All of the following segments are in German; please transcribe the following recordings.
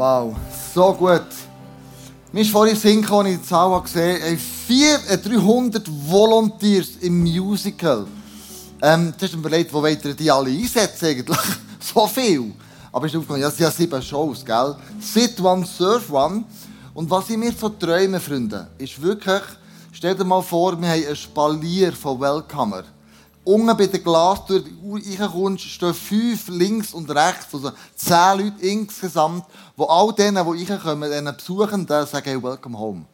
Wow, so gut. Mir ist vorhin Sinn als ich die Zahl gesehen habe, 400, 300 Volunteers im Musical. Ähm, du hast mir überlegt, wo wollt ihr die alle einsetzen eigentlich? so viel. Aber ich aufgekommen, ja, es sind ja sieben Shows, gell? Sit one, surf one. Und was ich mir so träume, Freunde, ist wirklich, stell dir mal vor, wir haben einen Spalier von Welcomer. Unten bei der Glastür reinkommst, stehen fünf links und rechts, also zehn Leute insgesamt, wo all denen, die reinkommen, diesen Besuchenden sagen, welcome home.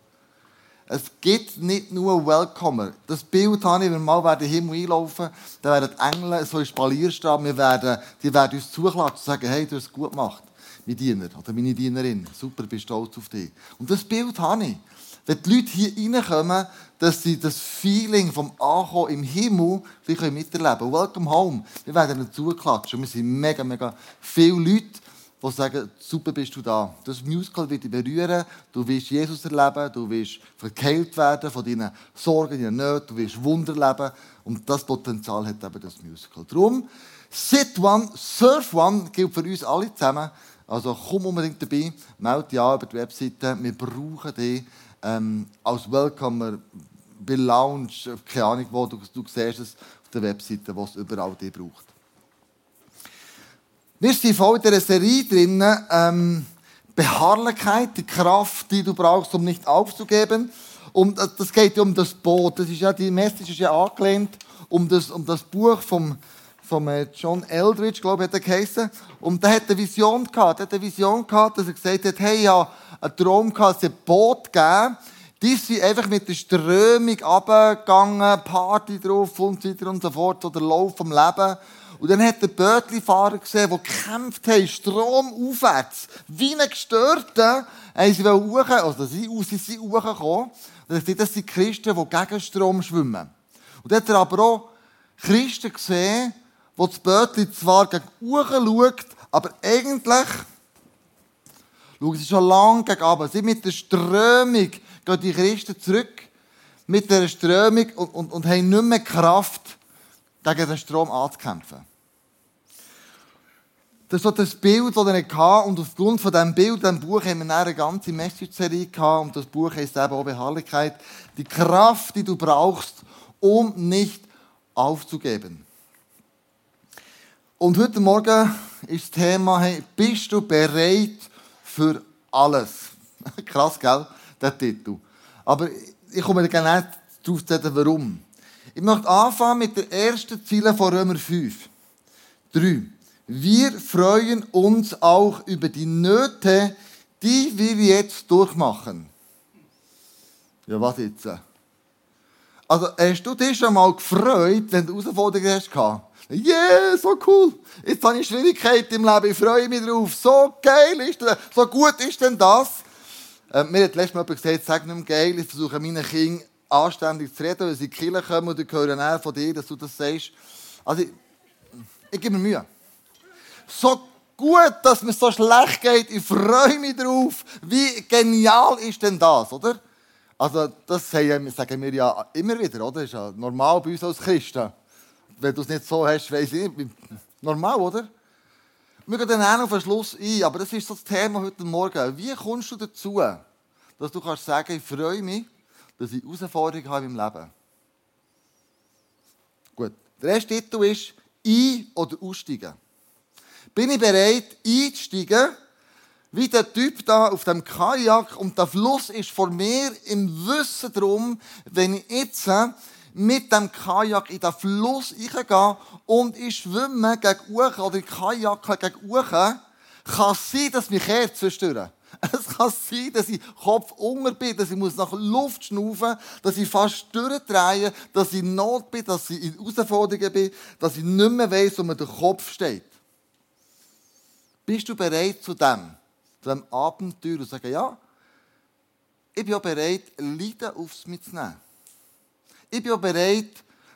Es gibt nicht nur Welcomer. Das Bild habe ich, wenn wir mal in den Himmel einlaufen, dann werden die Engel so in Spalierstraben, wir werden, die werden uns zuklatschen und sagen, hey, du hast es gut gemacht, mein Diener oder meine Dienerin. Super, bist stolz auf dich. Und das Bild habe ich. Wenn die Leute hier reinkommen, dass sie das Feeling vom Ankommen im Himmel miterleben können. Welcome home. Wir werden ihnen zuklatschen. Wir sind mega, mega viele Leute, die sagen, super bist du da. Das Musical wird dich berühren. Du wirst Jesus erleben. Du wirst verkehlt werden von deinen Sorgen, deinen Nöten. Du wirst Wunder erleben. Und das Potenzial hat eben das Musical. Darum, Sit One, Surf One gilt für uns alle zusammen. Also komm unbedingt dabei, melde dich an über die Webseite. Wir brauchen dich ähm, als Welcomer, bei Lounge, keine Ahnung wo, du, du siehst es auf der Webseite, wo es überall die braucht. Wir sind voll in dieser Serie drin, ähm, Beharrlichkeit, die Kraft, die du brauchst, um nicht aufzugeben. Und das geht um das Boot. Das ist ja, die Message ist ja angelehnt um das, um das Buch vom, vom John Eldridge, glaube ich, hat er geheißen. Und der hat eine Vision gehabt. Er hat eine Vision gehabt, dass er gesagt hat, hey, ja, einen Traum gehabt, es ein Boot gegeben. Die sind einfach mit der Strömung runtergegangen, Party drauf und so weiter und so fort, oder Lauf vom Leben. Und dann hat der Bötli-Fahrer gesehen, der gekämpft hat, Strom aufwärts. Wie ein Gestörter, haben sie hoch, also sie, sie sind hochgekommen. Das sind Christen, die gegen Strom schwimmen. Und dann hat er aber auch Christen gesehen, wo das Bötli zwar gegen oben schaut, aber eigentlich schauen sie schon lange gegen runter. Sie mit der Strömung gehen die Christen zurück mit der Strömung und, und, und haben nicht mehr Kraft, gegen den Strom anzukämpfen. Das ist so das Bild, das er hatte. Und aufgrund von diesem Bild, diesem Buch, haben wir eine ganze Message-Serie gehabt. Und das Buch heißt eben auch Beharrlichkeit. Die Kraft, die du brauchst, um nicht aufzugeben. Und heute Morgen ist das Thema, hey, bist du bereit für alles? Krass, gell? Der Titel. Aber ich komme gerne darauf zu sagen, warum. Ich möchte anfangen mit der ersten Ziele von Römer 5. 3. Wir freuen uns auch über die Nöte, die wir jetzt durchmachen. Ja, was jetzt? Also, hast du dich schon mal gefreut, wenn du Herausforderungen hast? Yeah, so cool. Jetzt habe ich Schwierigkeiten im Leben, ich freue mich drauf. So geil ist das. So gut ist denn das? Äh, mir hat letztes Mal jemand gesagt, sag nicht mehr geil, ich versuche meinen Kindern anständig zu reden, wenn sie in die Kirche kommen und ich höre näher von dir, dass du das sagst. Also, ich, ich gebe mir Mühe. So gut, dass mir so schlecht geht, ich freue mich drauf. Wie genial ist denn das, oder? Also, das sagen wir ja immer wieder, oder? Das ist ja normal bei uns als Christen. Wenn du es nicht so hast, weiß ich nicht. Normal, oder? Wir gehen dann auf den Schluss ein, aber das ist so das Thema heute Morgen. Wie kommst du dazu, dass du kannst sagen, ich freue mich, dass ich Herausforderungen habe meinem Leben? Gut. Der erste Titel ist Ein- oder Aussteigen. Bin ich bereit, einzusteigen, wie der Typ da auf dem Kajak und der Fluss ist vor mir im Wissen darum, wenn ich jetzt mit dem Kajak in den Fluss reingehe und ich schwimme gegen Uchen oder Kajak gegen Uchen, kann es sein, dass mich Herz zerstören. Es kann sein, dass ich Kopf unter bin, dass ich nach Luft schnaufen muss, dass ich fast durchdrehe, dass ich in Not bin, dass ich in Herausforderungen bin, dass ich nicht mehr weiss, wo mir der Kopf steht. Bist du bereit zu dem, zu dem Abenteuer und sagen, ja, ich bin auch bereit, Leiden aufs mitzunehmen. Ich bin auch bereit,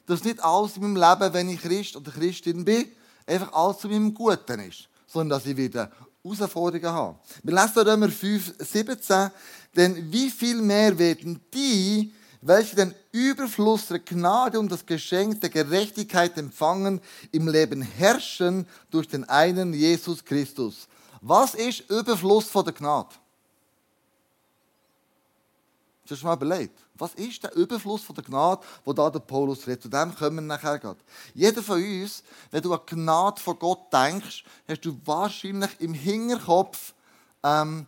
dass nicht alles in meinem Leben, wenn ich Christ oder Christin bin, einfach alles zu meinem Guten ist, sondern dass ich wieder Herausforderungen habe. Wir lesen Römer 5, 17, denn wie viel mehr werden die, welche den Überfluss der Gnade und das Geschenk der Gerechtigkeit empfangen, im Leben herrschen durch den einen Jesus Christus. Was ist Überfluss von der Gnade? Du schon mal überlegt? Was ist der Überfluss von der Gnade, wo da der Paulus redet? Zu dem kommen wir nachher gerade. Jeder von uns, wenn du an Gnade von Gott denkst, hast du wahrscheinlich im Hinterkopf, ähm,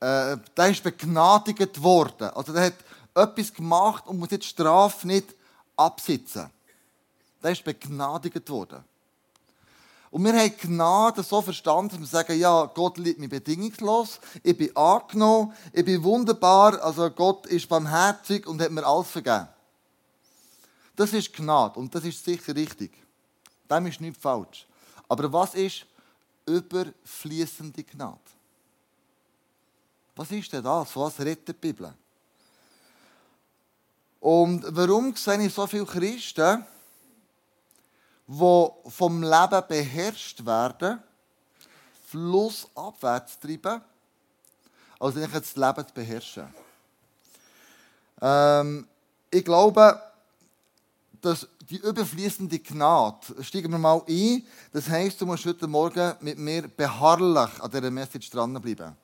äh, der ist begnadigt worden. Also der hat etwas gemacht und muss jetzt die Strafe nicht absitzen. Der ist begnadigt worden. Und wir haben Gnade so verstanden, dass wir sagen, ja, Gott liebt mich bedingungslos, ich bin angenommen, ich bin wunderbar, also Gott ist barmherzig und hat mir alles vergeben. Das ist Gnade und das ist sicher richtig. Dem ist nicht falsch. Aber was ist überfließende Gnade? Was ist denn das? Von was redet die Bibel? Und warum sehe ich so viele Christen, die vom Leben beherrscht werden, flussabwärts treiben, als eigentlich das Leben zu beherrschen. Ähm, ich glaube, dass die überfließende Gnade, steigen wir mal ein, das heisst, du musst heute Morgen mit mir beharrlich an dieser Message dranbleiben.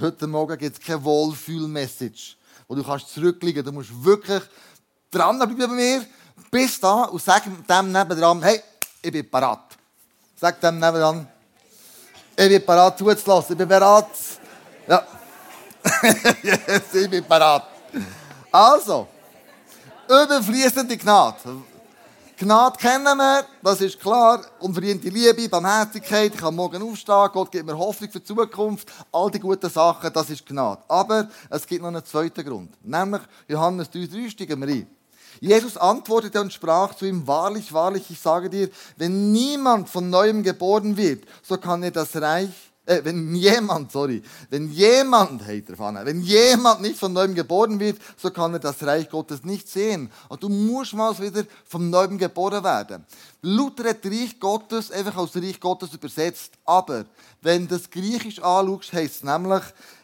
Heute Morgen gibt es keine Wohlfühl-Message, wo du kannst zurückliegen. Du musst wirklich dranbleiben bei mir bis da und sag dem nebenan, hey, ich bin parat. Sag dem nebenan, ich bin parat zuzulassen, ich bin bereit. Ja. yes, ich bin parat. Also, überfließende Gnade. Gnade kennen wir, das ist klar. Unverdiente Liebe, Barmherzigkeit, ich kann morgen aufstehen, Gott gibt mir Hoffnung für die Zukunft. All die guten Sachen, das ist Gnade. Aber es gibt noch einen zweiten Grund. Nämlich Johannes 3,3 steigen wir ein. Jesus antwortete und sprach zu ihm, wahrlich, wahrlich, ich sage dir, wenn niemand von neuem geboren wird, so kann er das Reich, äh, wenn jemand, sorry, wenn jemand, hey, Pfanne, wenn jemand nicht von neuem geboren wird, so kann er das Reich Gottes nicht sehen. Und du musst mal wieder von neuem geboren werden. Luther hat Reich Gottes einfach als Reich Gottes übersetzt. Aber wenn du das Griechisch anschaust, heißt es nämlich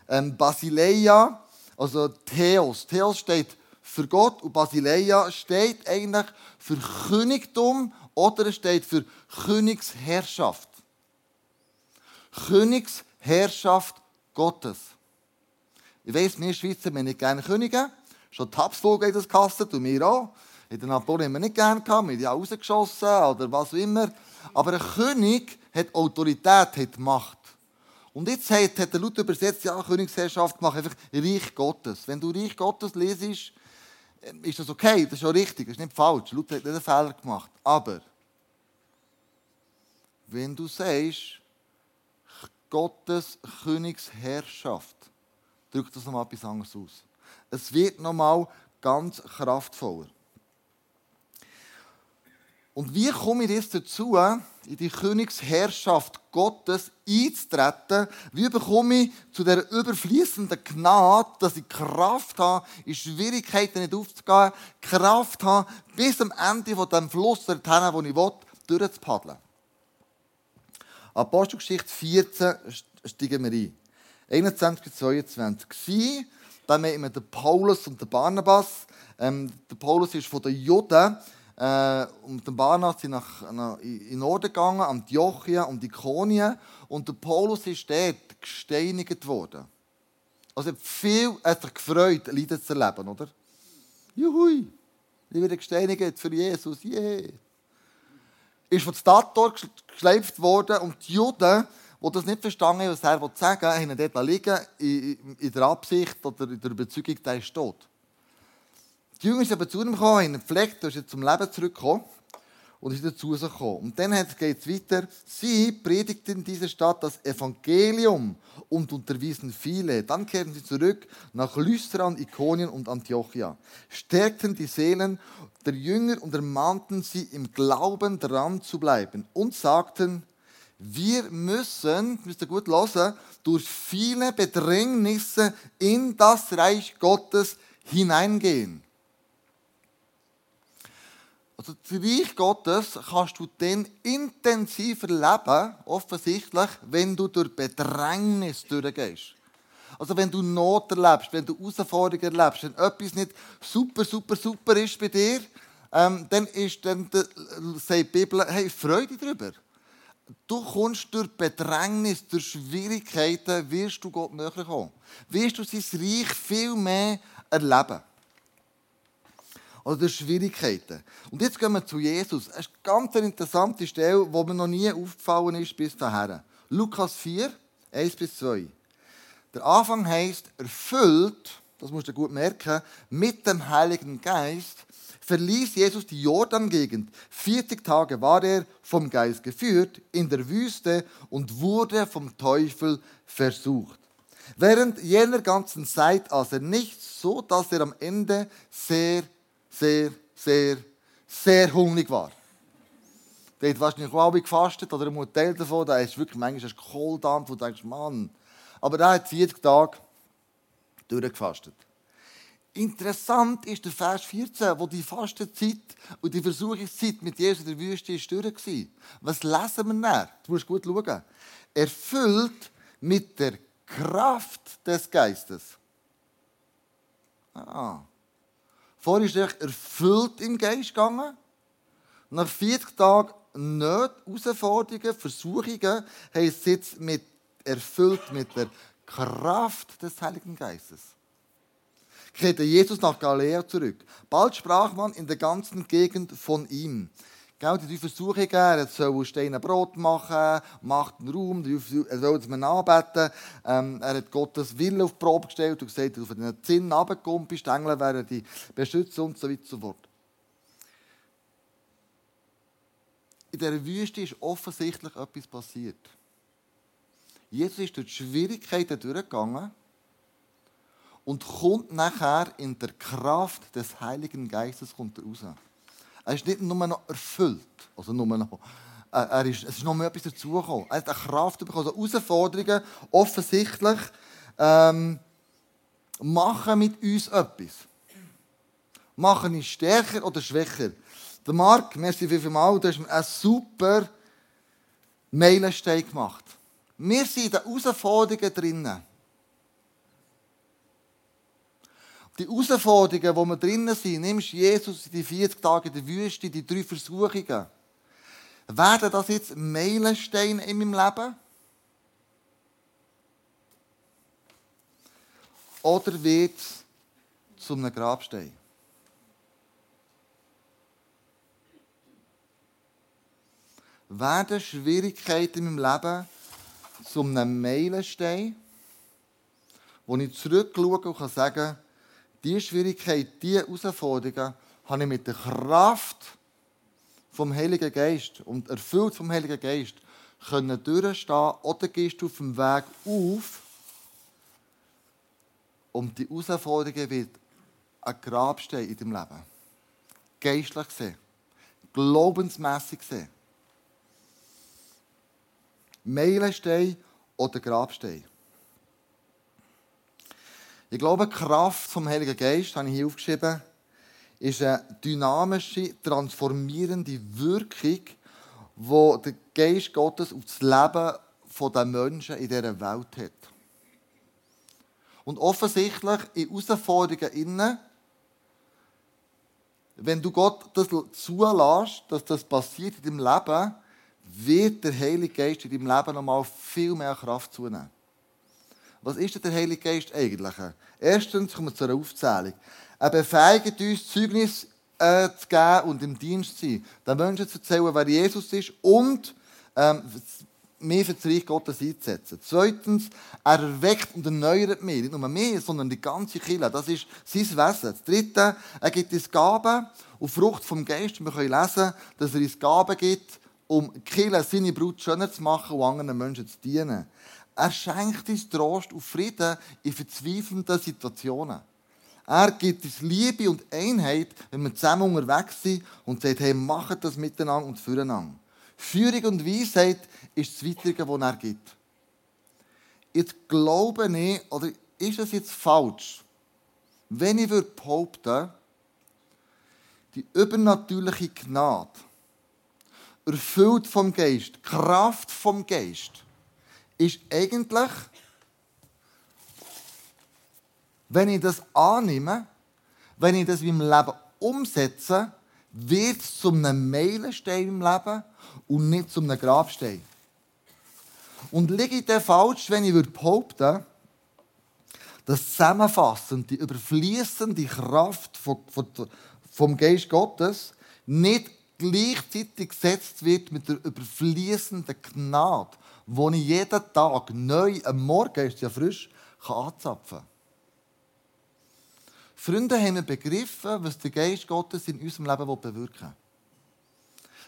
ähm, Basileia, also Theos. Theos steht für Gott und Basileia steht eigentlich für Königtum oder es steht für Königsherrschaft. Königsherrschaft Gottes. Ich weiss, wir Schweizer wir nicht gerne Könige. Schon die Habsburger in das Kasse, und wir auch. In den Napoleon haben wir nicht gerne gehabt, wir haben die rausgeschossen oder was auch immer. Aber ein König hat Autorität, hat Macht. Und jetzt hat, hat der Luther übersetzt, ja, Königsherrschaft macht einfach Reich Gottes. Wenn du Reich Gottes lesest, ist das okay, das ist auch richtig, das ist nicht falsch. Luther hat nicht einen Fehler gemacht. Aber wenn du sagst, Gottes Königsherrschaft, drückt das nochmal etwas anderes aus. Es wird nochmal ganz kraftvoller. Und wie komme ich jetzt dazu, in die Königsherrschaft Gottes einzutreten? Wie bekomme ich zu der überfließenden Gnade, dass ich Kraft habe, in Schwierigkeiten nicht aufzugehen, Kraft habe, bis am Ende von dem Fluss dorthin, wo ich will, durchzupaddeln? Apostelgeschichte 14 steigen wir ein. 21 bis 22. Sie, dann haben wir den Paulus und den Barnabas. Ähm, der Paulus ist von den Juden äh, und der Barnabas sind nach, nach, in den Norden gegangen, Antiochia und Ikonien. Und der Paulus ist dort gesteinigt worden. Also viel hat sich gefreut, Leiden zu erleben, oder? Juhui, ich werde gesteinigt für Jesus, yeah. Ist von Stator geschleift worden und die Juden, die das nicht verstanden haben, was er sagen wollte, haben dort liegen in, in der Absicht oder in der Überzeugung, der ist tot. Die Jünger sind aber zu ihm gekommen, haben ihn gepflegt, er ist zum Leben zurückgekommen und ist dazu gekommen. Und dann geht es weiter. Sie predigten in dieser Stadt das Evangelium und unterwiesen viele. Dann kehrten sie zurück nach Lystra, Ikonien und Antiochia, stärkten die Seelen der Jünger und ermahnten sie, im Glauben dran zu bleiben und sagten, wir müssen, müsst ihr gut hören, durch viele Bedrängnisse in das Reich Gottes hineingehen. Also das Reich Gottes kannst du dann intensiver leben, offensichtlich, wenn du durch Bedrängnis durchgehst. Also wenn du Not erlebst, wenn du Herausforderungen erlebst, wenn etwas nicht super, super, super ist bei dir, ähm, dann ist dann, sagt die Bibel, hey, Freude darüber. du kommst durch Bedrängnis, durch Schwierigkeiten, wirst du Gott näher kommen. Wirst du sein Reich viel mehr erleben. Oder durch Schwierigkeiten. Und jetzt gehen wir zu Jesus. Es ist eine ganz interessante Stelle, die mir noch nie aufgefallen ist bis dahin. Lukas 4, 1 bis 2. Der Anfang heißt erfüllt, das musst du gut merken, mit dem Heiligen Geist verließ Jesus die Jordan-Gegend. 40 Tage war er vom Geist geführt in der Wüste und wurde vom Teufel versucht. Während jener ganzen Zeit aß er nichts, so dass er am Ende sehr, sehr, sehr, sehr hungrig war. Der hat wahrscheinlich auch gefastet oder ein Teil davon, da ist wirklich manchmal Kohldampf, wo du denkst, Mann. Aber er hat 40 Tage durchgefastet. Interessant ist der Vers 14, wo die Fastenzeit und die Versuchungszeit mit Jesus in der Wüste ist war. Was lesen wir da? Du musst gut schauen. Erfüllt mit der Kraft des Geistes. Ah. Vorher ist er erfüllt im Geist gegangen. Nach 40 Tagen nicht Herausforderungen, Versuchungen, heißt es jetzt mit, erfüllt mit der Kraft des Heiligen Geistes kehrte Jesus nach Galiläa zurück. Bald sprach man in der ganzen Gegend von ihm. Genau, die drei Versuche gegeben. Er soll Steine Brot machen, macht einen Raum, er soll es mir anbeten. Ähm, er hat Gottes Wille auf die Probe gestellt und gesagt, auf den Zinn runterkommt, die Stängel werden die beschützen und so weiter und so fort. In dieser Wüste ist offensichtlich etwas passiert. Jesus ist durch die Schwierigkeiten durchgegangen und kommt nachher in der Kraft des Heiligen Geistes raus. Er ist nicht nur noch erfüllt, also nur noch, er ist, es ist noch mehr etwas dazugekommen. Er hat eine Kraft bekommen, also Herausforderungen offensichtlich ähm, machen mit uns etwas. Machen uns stärker oder schwächer. Der Marc, merci vielmals, du hast einen super Meilenstein gemacht. Wir sind in den Herausforderungen drinnen. Die Herausforderungen, wo wir drinnen sind, nimmst Jesus in die 40 Tage in der Wüste, die drei Versuchungen. Werden das jetzt Meilensteine in meinem Leben? Oder wird es zu einem Grabstein? Werden Schwierigkeiten in meinem Leben zu einem Meilenstein, wo ich zurückschaue und kann sagen diese Schwierigkeit, diese Herausforderungen habe ich mit der Kraft vom Heiligen Geist und erfüllt vom Heiligen Geist können durchstehen oder gehst du auf dem Weg auf und die Herausforderungen wird ein Grabstein in deinem Leben. Geistlich gesehen, glaubensmässig gesehen. Meilenstein oder Grabstein. Ich glaube, die Kraft vom Heiligen Geist, habe ich hier aufgeschrieben, ist eine dynamische, transformierende Wirkung, die der Geist Gottes auf das Leben der Menschen in dieser Welt hat. Und offensichtlich in Herausforderungen innen, wenn du Gott das zulässt, dass das passiert in deinem Leben, wird der Heilige Geist in deinem Leben nochmal viel mehr Kraft zunehmen. Was ist denn der Heilige Geist eigentlich? Erstens kommen wir zu einer Aufzählung. Er befähigt uns, Zeugnis äh, zu geben und im Dienst zu sein. Den Menschen zu erzählen, wer Jesus ist und ähm, mehr für das Reich Gottes einzusetzen. Zweitens, er erweckt und erneuert mich. Nicht nur mehr, sondern die ganze Kirche. Das ist sein Wesen. Das Dritte, er gibt uns Gaben und Frucht vom Geist. Wir können lesen, dass er uns Gaben gibt, um Kirche, seine Brut schöner zu machen und anderen Menschen zu dienen. Er schenkt uns Trost und Frieden in verzweifelnden Situationen. Er gibt uns Liebe und Einheit, wenn wir zusammen unterwegs sind und sagt, hey, macht das miteinander und füreinander. Führung und Weisheit ist das Weitere, was er gibt. Jetzt glaube ich, oder ist es jetzt falsch, wenn ich behaupten würde, die übernatürliche Gnade, erfüllt vom Geist, Kraft vom Geist, ist eigentlich, wenn ich das annehme, wenn ich das meinem Leben umsetze, wird es zu einem Meilenstein im Leben und nicht zu einem Grabstein. Und liege ich dann falsch, wenn ich behaupten würde, dass zusammenfassend die überfließende Kraft vom Geist Gottes nicht gleichzeitig gesetzt wird mit der überfließenden Gnade, die ich jeden Tag neu, am Morgen ist ja frisch, anzapfen kann. Freunde haben wir begriffen, was der Geist Gottes in unserem Leben bewirken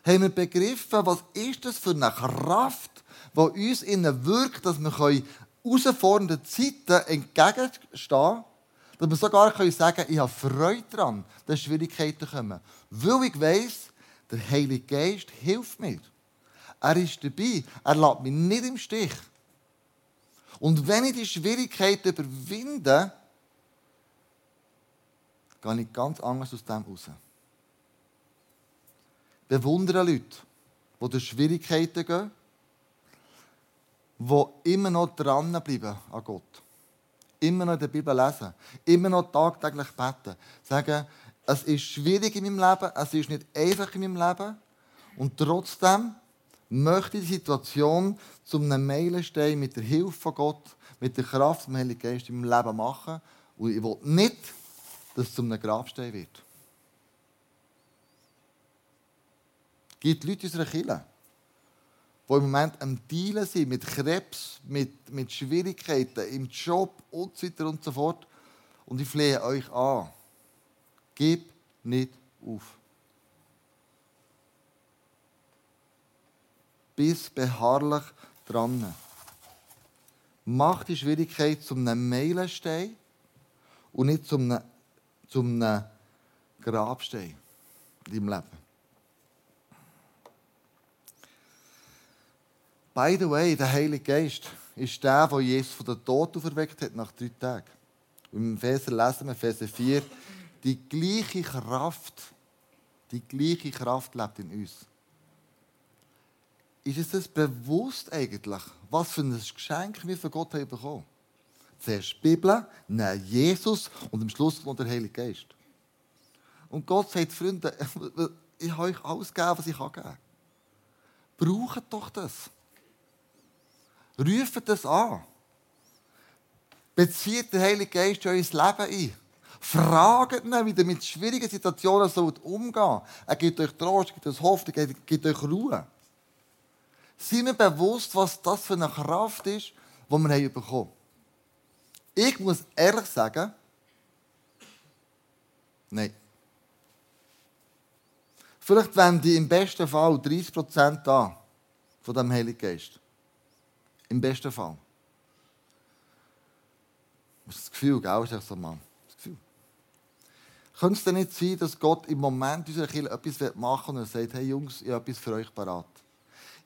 will. Haben wir begriffen, was ist das für eine Kraft, die uns innen wirkt, dass wir herausfordernden Zeiten entgegenstehen können, dass wir sogar sagen können, ich habe Freude daran, dass Schwierigkeiten kommen. Weil ich weiss, der Heilige Geist hilft mir. Er ist dabei. Er lässt mich nicht im Stich. Und wenn ich die Schwierigkeiten überwinde, gehe ich ganz anders aus dem raus. Bewundere Leute, die durch Schwierigkeiten gehen, die immer noch dranbleiben an Gott. Immer noch in der Bibel lesen. Immer noch tagtäglich beten. Sagen, es ist schwierig in meinem Leben, es ist nicht einfach in meinem Leben. Und trotzdem möchte die Situation zu einem Meilenstein mit der Hilfe von Gott, mit der Kraft des Heiligen in meinem Leben machen. Und ich will nicht, dass es zu einem Grabstein wird. Es gibt Leute in unserer Kirche, die im Moment am Dealen sind mit Krebs, mit, mit Schwierigkeiten im Job und so weiter und so fort. Und ich flehe euch an, gib nicht auf. Bis beharrlich dran. Mach die Schwierigkeit zum einem Meilenstein und nicht zum einem, zum einem Grabstein in deinem Leben. By the way, der Heilige Geist ist der, der Jesus von den Toten auferweckt hat nach drei Tagen. Im Epheser lesen wir, Epheser 4, die gleiche Kraft, die gleiche Kraft lebt in uns. Ist es das bewusst eigentlich, was für ein Geschenk wir von Gott haben bekommen? Zuerst die Bibel, dann Jesus und am Schluss kommt der Heilige Geist. Und Gott sagt, Freunde, ich habe euch alles gegeben, was ich geben kann. Braucht doch das. Ruft das an. Bezieht den Heiligen Geist in euer Leben ein. Fragt ihn, wie ihr mit schwierigen Situationen sollt umgehen Er gibt euch Trost, er gibt euch Hoffnung, er gibt euch Ruhe. Seid mir bewusst, was das für eine Kraft ist, die wir haben bekommen Ich muss ehrlich sagen, nein. Vielleicht wende ich im besten Fall 30% an von dem Heiligen Geist. Im besten Fall. Das ist das Gefühl, gell? Ist so, Mann. Das Gefühl. Könnte es denn nicht sein, dass Gott im Moment unserer Kirche etwas machen will und er sagt, hey Jungs, ich habe etwas für euch parat.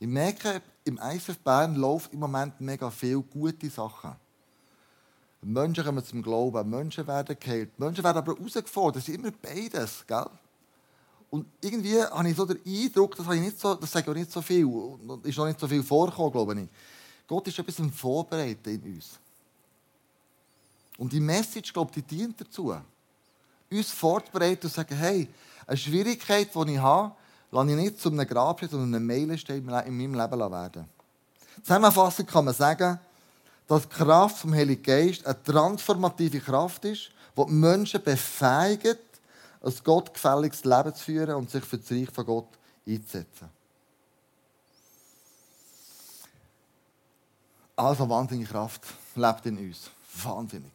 Ich merke, im ISF Bern läuft im Moment mega viele gute Sachen. Menschen kommen zum Glauben, Menschen werden geheilt, Menschen werden aber herausgefordert. Das ist immer beides, gell? Und irgendwie habe ich so den Eindruck, das, habe ich nicht so, das sage ich auch nicht so viel, und ist noch nicht so viel vorgekommen, glaube ich. Gott ist etwas Vorbereiten in uns. Und die Message, glaube ich, die dient dazu. Uns vorzubereiten und zu sagen, hey, eine Schwierigkeit, die ich habe, lasse ich nicht zu einem Grabstein, sondern einem Meilenstein in meinem Leben werden. Zusammenfassend kann man sagen, dass die Kraft vom Heiligen Geist eine transformative Kraft ist, die die Menschen befähigt, ein gottgefälliges Leben zu führen und sich für das Reich von Gott einzusetzen. Also wahnsinnige Kraft lebt in uns. Wahnsinnig.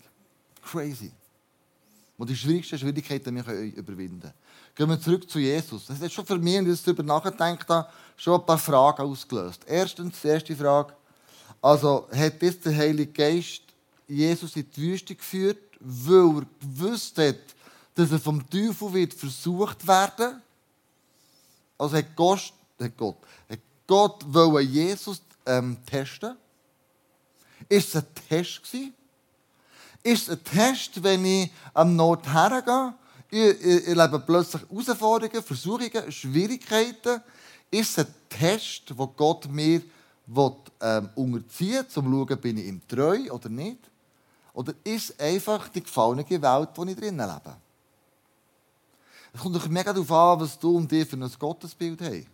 Crazy. Und die schwierigsten Schwierigkeiten wir überwinden können. Gehen wir zurück zu Jesus. Das hat schon für mich, wenn ich darüber habe, schon ein paar Fragen ausgelöst. Erstens, die erste Frage. Also, hat jetzt der Heilige Geist Jesus in die Wüste geführt, weil er gewusst hat, dass er vom Teufel wird versucht werden? Also hat Gott, hat Gott, hat Gott wollte Jesus ähm, testen? Ist es ein Test gewesen? Ist es ein Test, wenn ich am Nord hergehe? Ich, ich, plötzlich Herausforderungen, Versuchungen, Schwierigkeiten. Ist es ein Test, wo Gott mir will, ähm, unterziehen will, um zu schauen, bin ich ihm treu oder nicht? Oder ist es einfach die gefallene Welt, in der ich drinnen lebe? Es kommt mega darauf an, was du und dir für ein Gottesbild hast.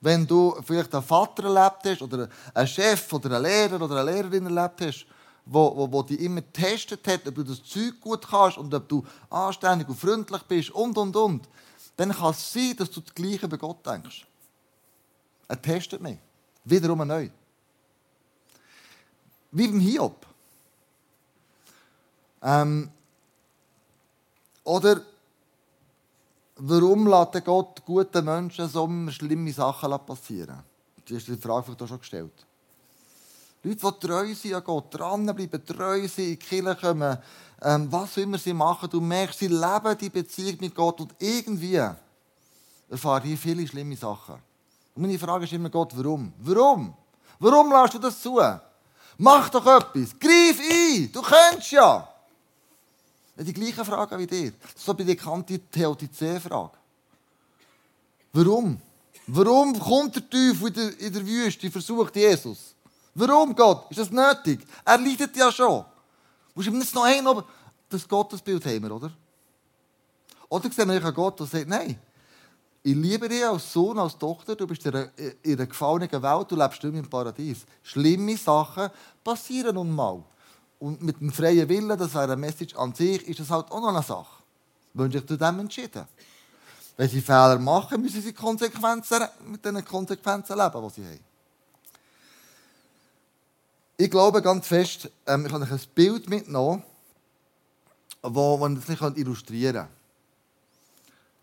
Wenn du vielleicht einen Vater erlebt hast oder einen Chef oder einen Lehrer oder eine Lehrerin erlebt hast, wo, wo, wo dich immer getestet hat, ob du das Zeug gut kannst und ob du anständig und freundlich bist und, und, und, dann kann es sein, dass du das Gleiche bei Gott denkst. Er testet mich. Wiederum neu. Wie beim Hiob. Ähm, oder warum lässt Gott guten Menschen so schlimme Sachen passieren? Das ist die Frage, die schon gestellt Leute, die treu sind an Gott, dranbleiben, treu sind, in die Kirche kommen, ähm, was immer sie machen, du merkst, sie leben die Beziehung mit Gott und irgendwie erfahren die viele schlimme Sachen. Und meine Frage ist immer, Gott, warum? Warum? Warum lässt du das zu? Mach doch etwas, greif ein, du könntest ja. Die gleiche Frage wie dir. So bei der bekannte Theodizee-Frage. Warum? Warum kommt der Teufel in der, in der Wüste, versucht Jesus? Warum, Gott? Ist das nötig? Er leidet ja schon. Muss ich nicht noch ein, aber das Gottesbild haben wir, oder? Oder sehen wir einen Gott, der sagt, nein, ich liebe dich als Sohn, als Tochter, du bist in einer, in einer gefallenen Welt, du lebst nicht im Paradies. Schlimme Sachen passieren nun mal. Und mit dem freien Willen, das wäre eine Message an sich, ist das halt auch noch eine Sache. Wenn sich zu dem entschieden. Wenn sie Fehler machen, müssen sie Konsequenzen, mit den Konsequenzen leben, die sie haben. Ich glaube ganz fest, ähm, ich habe euch ein Bild mitgenommen, das man das nicht illustrieren kann.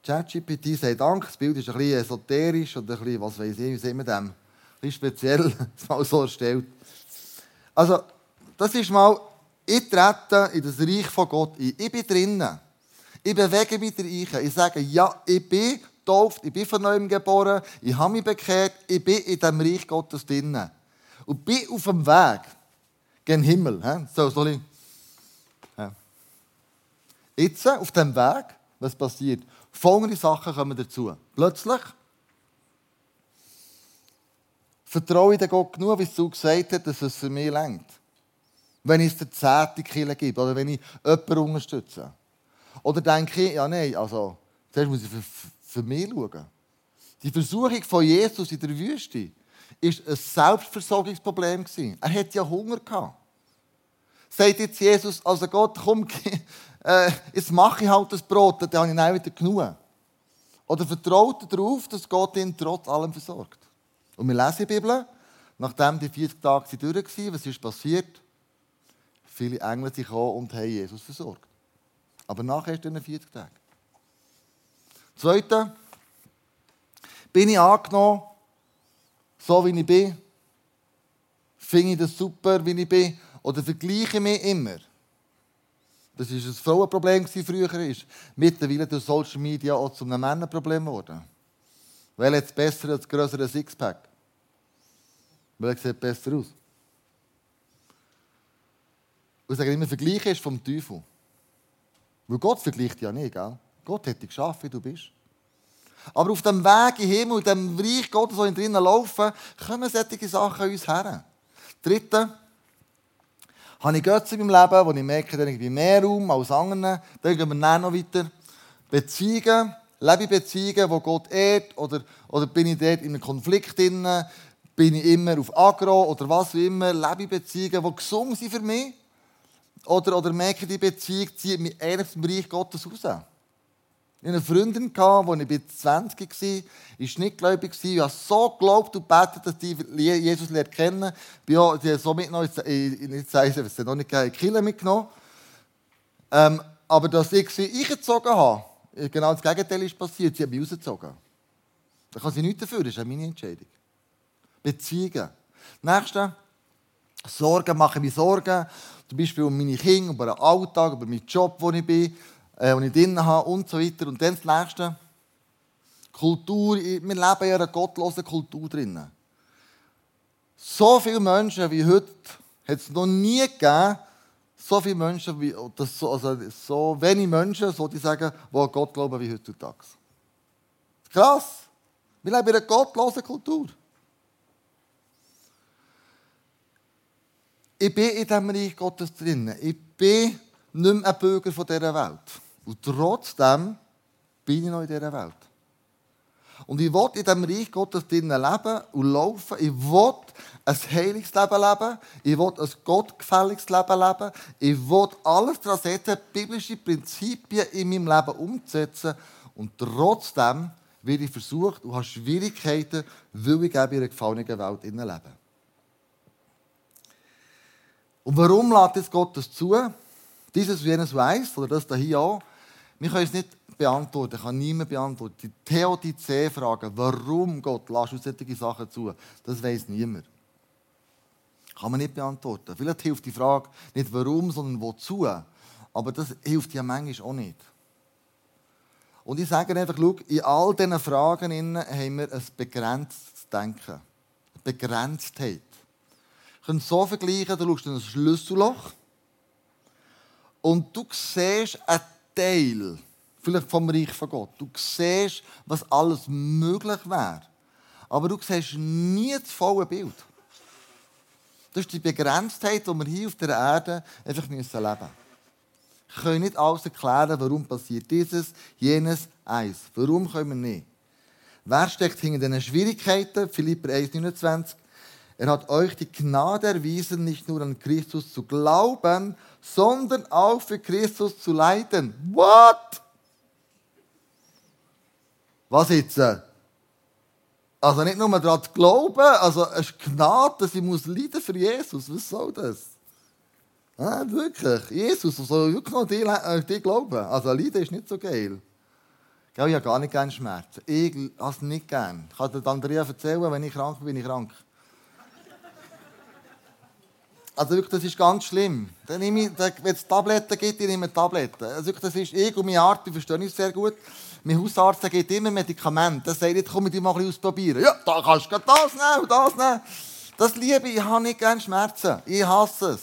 ChatGPT sagt Dank, das Bild ist ein bisschen esoterisch oder ein bisschen, was weiß ich, wie sehen wir dem? Ein speziell, mal so erstellt. Also, das ist mal, ich trete in das Reich von Gott ein. Ich bin drinnen. Ich bewege mich rein. Ich sage, ja, ich bin getauft, ich bin von neuem geboren, ich habe mich bekehrt, ich bin in dem Reich Gottes drinnen. Und bin auf dem Weg gen Himmel. So soll ich. Jetzt, auf dem Weg, was passiert? Folgende Sachen kommen dazu. Plötzlich vertraue ich dem Gott genug, wie es so gesagt hat, dass es für mich längt. Wenn ich es der zehnte Kille gebe oder wenn ich jemanden unterstütze. Oder denke ich, ja nein, also zuerst muss ich für, für mich schauen. Die Versuchung von Jesus in der Wüste war ein Selbstversorgungsproblem. Er hatte ja Hunger. Sagt jetzt Jesus, also Gott, komm, äh, jetzt mache ich halt das Brot, dann habe ich dann wieder genug. Oder vertraut er darauf, dass Gott ihn trotz allem versorgt. Und wir lesen die Bibel, nachdem die 40 Tage durch waren, was ist passiert? Viele Engel sind gekommen und haben Jesus versorgt. Aber nachher ist dann 40 Tage. Zweitens, bin ich angenommen so wie ich bin? Finde ich das super, wie ich bin? Oder vergleiche ich mich immer? Das war ein Frauenproblem früher. Ist. Mittlerweile durch Social Media auch zu einem Männerproblem geworden. Weil jetzt besser als größere Sixpack? Weil er sieht besser aus. Und ich sage immer, Vergleich ist vom Teufel. Weil Gott vergleicht ja nicht, gell? Gott hat dich geschaffen, wie du bist. Aber auf dem Weg im Himmel, in dem Reich Gottes, wo wir drinnen laufen, kommen solche Sachen uns her. Dritte, habe ich Götze in meinem Leben, wo ich merke, dass ich mehr Raum als andere. Dann gehen wir dann noch weiter. Beziehungen, lebe ich Beziehungen, wo Gott ehrt, oder, oder bin ich dort in einem Konflikt drin, bin ich immer auf Agro oder was auch immer, lebe Beziehungen, die gesund sind für mich, oder, oder merke die Beziehung zieht mich eher dem Reich Gottes raus. Ich hatte eine Freundin, als ich 20 war, ist nicht gläubig. Ich habe so geglaubt und betet, dass die Jesus lernt kennen. Ich habe so mitgenommen, ich sage es noch nicht in Kille mitgenommen. Ähm, aber dass ich sie eingezogen habe, genau das Gegenteil ist passiert. Sie hat mich rausgezogen. Da kann sie nichts dafür, das ist meine Entscheidung. Beziehungen. Nächste. Sorgen mache mir Sorgen. Zum Beispiel um meine Kinder, über den Alltag, über meinen Job, wo ich bin äh, die ich drin habe und so weiter. Und dann das Nächste. Kultur. Wir leben ja in einer gottlosen Kultur drin. So viele Menschen wie heute hat es noch nie gegeben, so viele Menschen, wie, das so, also so wenig Menschen, so die sagen, die an Gott glauben wie heutzutage. Krass. Wir leben in einer gottlosen Kultur. Ich bin in diesem Reich Gottes drin. Ich bin nicht mehr ein Bürger dieser Welt. Und trotzdem bin ich noch in dieser Welt. Und ich will in diesem Reich Gottes drinnen leben und laufen. Ich will ein heiliges Leben leben. Ich will ein gottgefälliges Leben leben. Ich will alles daran setzen, biblische Prinzipien in meinem Leben umzusetzen. Und trotzdem werde ich versucht und habe Schwierigkeiten, weil ich in einer gefallenen Welt lebe. Und warum lässt jetzt Gott das zu? Dieses wie jenes weiß, oder das hier auch. Wir können es nicht beantworten, kann niemand beantworten. Die Theodizee-Frage, warum Gott lässt uns solche Sachen zu, das weiß niemand. Kann man nicht beantworten. Vielleicht hilft die Frage nicht warum, sondern wozu. Aber das hilft ja manchmal auch nicht. Und ich sage einfach, schau, in all diesen Fragen haben wir ein begrenztes Denken. Begrenztheit. Ich kann es so vergleichen, du schaust in ein Schlüsselloch und du siehst einen Teil, vielleicht vom Reich von Gott. Du siehst, was alles möglich wäre. Aber du siehst nie das volle Bild. Das ist die Begrenztheit, die wir hier auf der Erde einfach leben müssen. Wir können nicht alles erklären, warum passiert dieses, jenes, eins. Warum können wir nicht? Wer steckt hinter diesen Schwierigkeiten? Philipper 1,29. Er hat euch die Gnade erwiesen, nicht nur an Christus zu glauben, sondern auch für Christus zu leiden. What? Was jetzt? Also nicht nur daran zu glauben, also es ist Gnade, dass ich muss leiden für Jesus. Was soll das? Ja, wirklich, Jesus soll wirklich noch die, äh, die glauben. Also Leiden ist nicht so geil. Ich habe gar nicht gerne Schmerzen. Ich habe es nicht gerne. Ich kann dir Andrea erzählen, wenn ich krank bin, bin ich krank. Also wirklich, das ist ganz schlimm. Dann nehme ich, wenn es Tabletten gibt, ich nehme Tabletten. Also wirklich, das ist ich und meine Art, die verstehe ich sehr gut. Mein Hausarzt gibt immer Medikamente. Der sagt, jetzt komm ich mal ein bisschen ausprobieren. Ja, da kannst du das nehmen und das nehmen. Das liebe ich. Ich habe nicht gerne Schmerzen. Ich hasse es.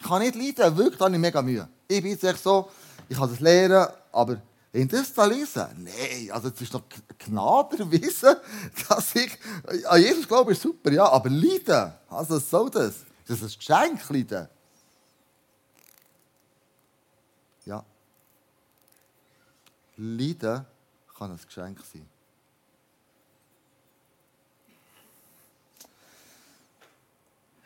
Ich kann nicht leiden. Wirklich, da habe ich mega Mühe. Ich bin jetzt so, ich kann das lernen, aber in das da lesen? Nein, also es ist doch Gnade wissen, dass ich an Jesus glaube, ist super, ja, aber leiden, also soll das? Das ein Geschenk, Leute. Ja. Leiden kann ein Geschenk sein.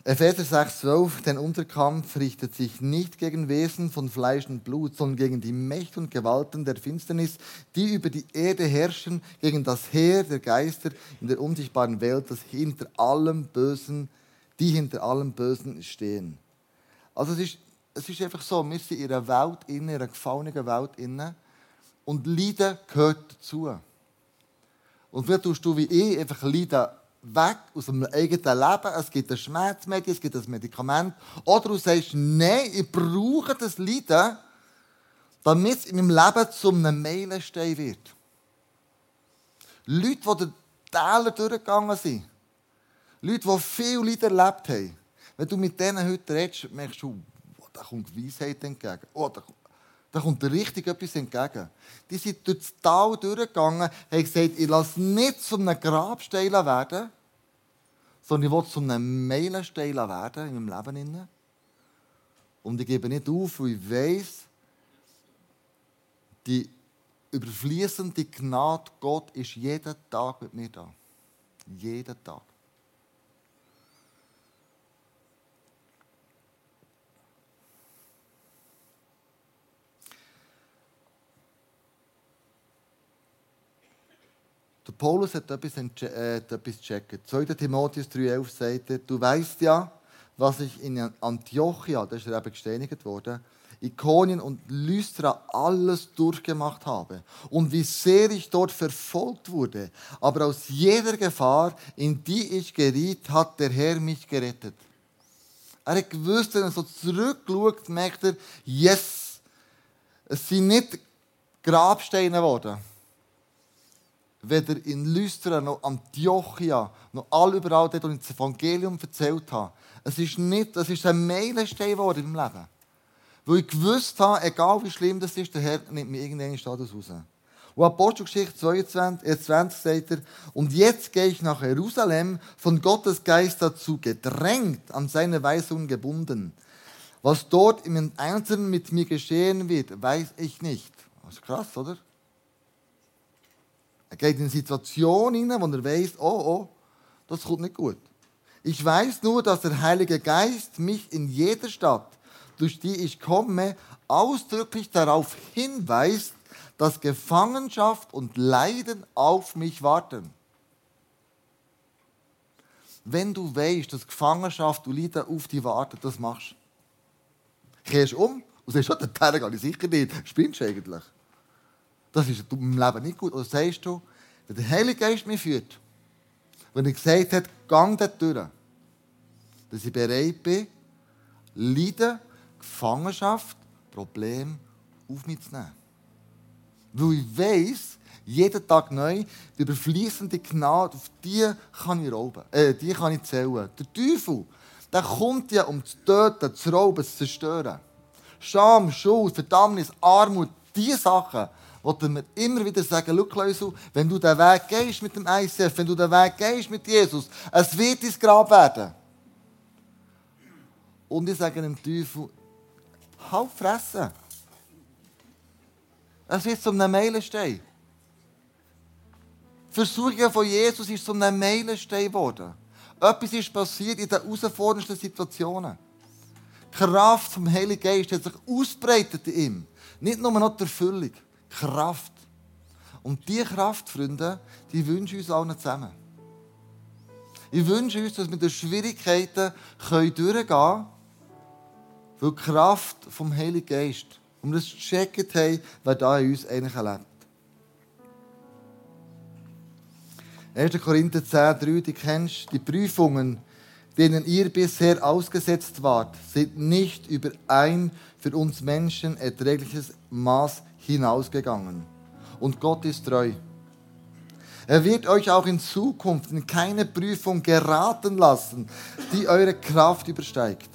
Epheser 6,12 Denn unser Kampf richtet sich nicht gegen Wesen von Fleisch und Blut, sondern gegen die Mächte und Gewalten der Finsternis, die über die Erde herrschen, gegen das Heer der Geister in der unsichtbaren Welt, das hinter allem Bösen die hinter allem Bösen stehen. Also es ist, es ist einfach so, wir sind in einer Welt, in einer gefallenen Welt inne und Leiden gehört dazu. Und vielleicht tust du wie ich einfach Leiden weg aus dem eigenen Leben. Es gibt ein Schmerzmedien, es gibt ein Medikament. Oder du sagst, nein, ich brauche das Leiden, damit es in meinem Leben zu einem Meilenstein wird. Leute, die den Täler durchgegangen sind, Leute, die viel Leid erlebt haben. Wenn du mit denen heute redest, merkst du, oh, da kommt Weisheit entgegen. Oh, da, da kommt richtig etwas entgegen. Die sind durch das Tal durchgegangen, haben gesagt, ich lasse nicht zu einem Grabstein werden, sondern ich will zu einem Meilenstein werden in meinem Leben. Und ich gebe nicht auf, weil ich weiss, die überfließende Gnade Gott ist jeden Tag mit mir da. Jeden Tag. Der Paulus hat etwas, äh, etwas gecheckt. 2. Timotheus 3,11 sagt du weißt ja, was ich in Antiochia, da ist er eben gesteinigt worden, Ikonien und Lystra alles durchgemacht habe und wie sehr ich dort verfolgt wurde. Aber aus jeder Gefahr, in die ich geriet, hat der Herr mich gerettet. Er hat gewusst, wenn er so zurückschaut, merkt er, yes, es sind nicht Grabsteine geworden weder in Lystra noch Antiochia noch all überall dort, wo ich das Evangelium erzählt habe. Es ist nicht, es ist ein Meilenstein geworden im Leben. Weil ich gewusst habe, egal wie schlimm das ist, der Herr nimmt mir irgendeinen Status raus. Und Apostelgeschichte 22, äh 20 sagt er, und jetzt gehe ich nach Jerusalem, von Gottes Geist dazu gedrängt, an seine Weisungen gebunden. Was dort im Einzelnen mit mir geschehen wird, weiß ich nicht. Das ist krass, oder? Er geht in eine Situation hinein, wo er weiß, oh, oh, das kommt nicht gut. Ich weiß nur, dass der Heilige Geist mich in jeder Stadt, durch die ich komme, ausdrücklich darauf hinweist, dass Gefangenschaft und Leiden auf mich warten. Wenn du weißt, dass Gefangenschaft und Leiden auf dich warten, das machst du. Kehrst um und sagst, oh, den Terra gehe ich sicher nicht. Spinnst du eigentlich? Das ist im Leben nicht gut. Oder sagst du, wenn der Heilige Geist mich führt, wenn er gesagt hat, gang dort durch, dass ich bereit bin, Leiden, Gefangenschaft, Problem auf mich zu nehmen. Weil ich weiss, jeden Tag neu, die überfließende Gnade, auf die kann ich rauben, äh, die kann ich zählen. Der Teufel, der kommt ja, um zu töten, zu rauben, zu zerstören. Scham, Schuld, Verdammnis, Armut, diese Sachen, wollte mir immer wieder sagen, schau, wenn du den Weg gehst mit dem ICF, wenn du den Weg gehst mit Jesus, es wird dein Grab werden. Und ich sage dem Teufel, halt fressen. Es wird zu einem Meilenstein. Versuchung von Jesus ist zu einem Meilenstein geworden. Etwas ist passiert in den herausforderndsten Situationen. Die Kraft vom Heiligen Geist hat sich ausbreitet in ihm. Nicht nur noch die Erfüllung. Kraft. Und diese Kraft, Freunde, die wünsche ich uns allen zusammen. Ich wünsche uns, dass wir durch Schwierigkeiten durchgehen können, weil die Kraft vom Heiligen Geist, und wir das gecheckt haben, wer da in uns eigentlich lebt. 1. Korinther 10, 3, die kennst die Prüfungen, denen ihr bisher ausgesetzt wart, sind nicht über ein für uns Menschen erträgliches Maß hinausgegangen. Und Gott ist treu. Er wird euch auch in Zukunft in keine Prüfung geraten lassen, die eure Kraft übersteigt.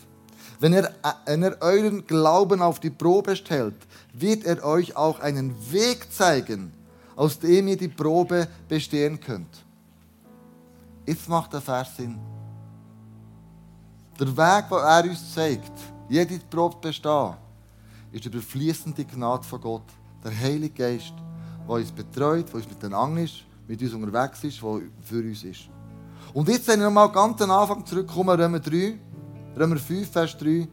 Wenn er, wenn er euren Glauben auf die Probe stellt, wird er euch auch einen Weg zeigen, aus dem ihr die Probe bestehen könnt. Jetzt macht der Vers Sinn. Der Weg, den er uns zeigt, jede Probe bestehen, ist die überfließende Gnade von Gott. Der Heilige Geist, der uns betreut, der uns miteinander ist, mit uns unterwegs ist, der für uns ist. Und jetzt, wenn ich nochmal ganz am Anfang zurückkomme, Römer 3, Römer 5, Vers 3.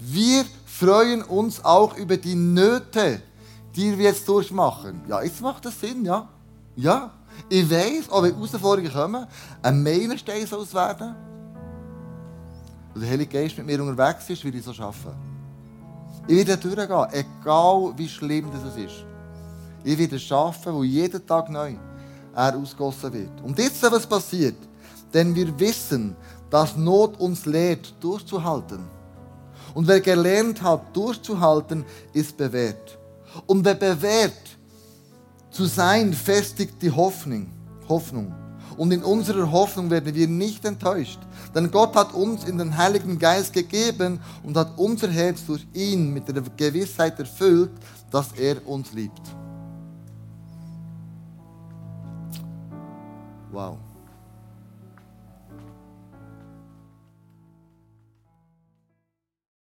Wir freuen uns auch über die Nöte, die wir jetzt durchmachen. Ja, jetzt macht das Sinn, ja. Ja. Ich weiß, auch wenn Herausforderungen kommen, ein Meilenstein soll es werden. Und der Heilige Geist mit mir unterwegs ist, will ich so arbeiten. Ich werde durchgehen, egal wie schlimm das ist. Ich werde schaffen, wo jeden Tag neu er ausgossen wird. Und jetzt, was passiert? Denn wir wissen, dass Not uns lehrt, durchzuhalten. Und wer gelernt hat, durchzuhalten, ist bewährt. Und wer bewährt zu sein, festigt die Hoffnung. Hoffnung. Und in unserer Hoffnung werden wir nicht enttäuscht. Denn Gott hat uns in den Heiligen Geist gegeben und hat unser Herz durch ihn mit der Gewissheit erfüllt, dass er uns liebt. Wow.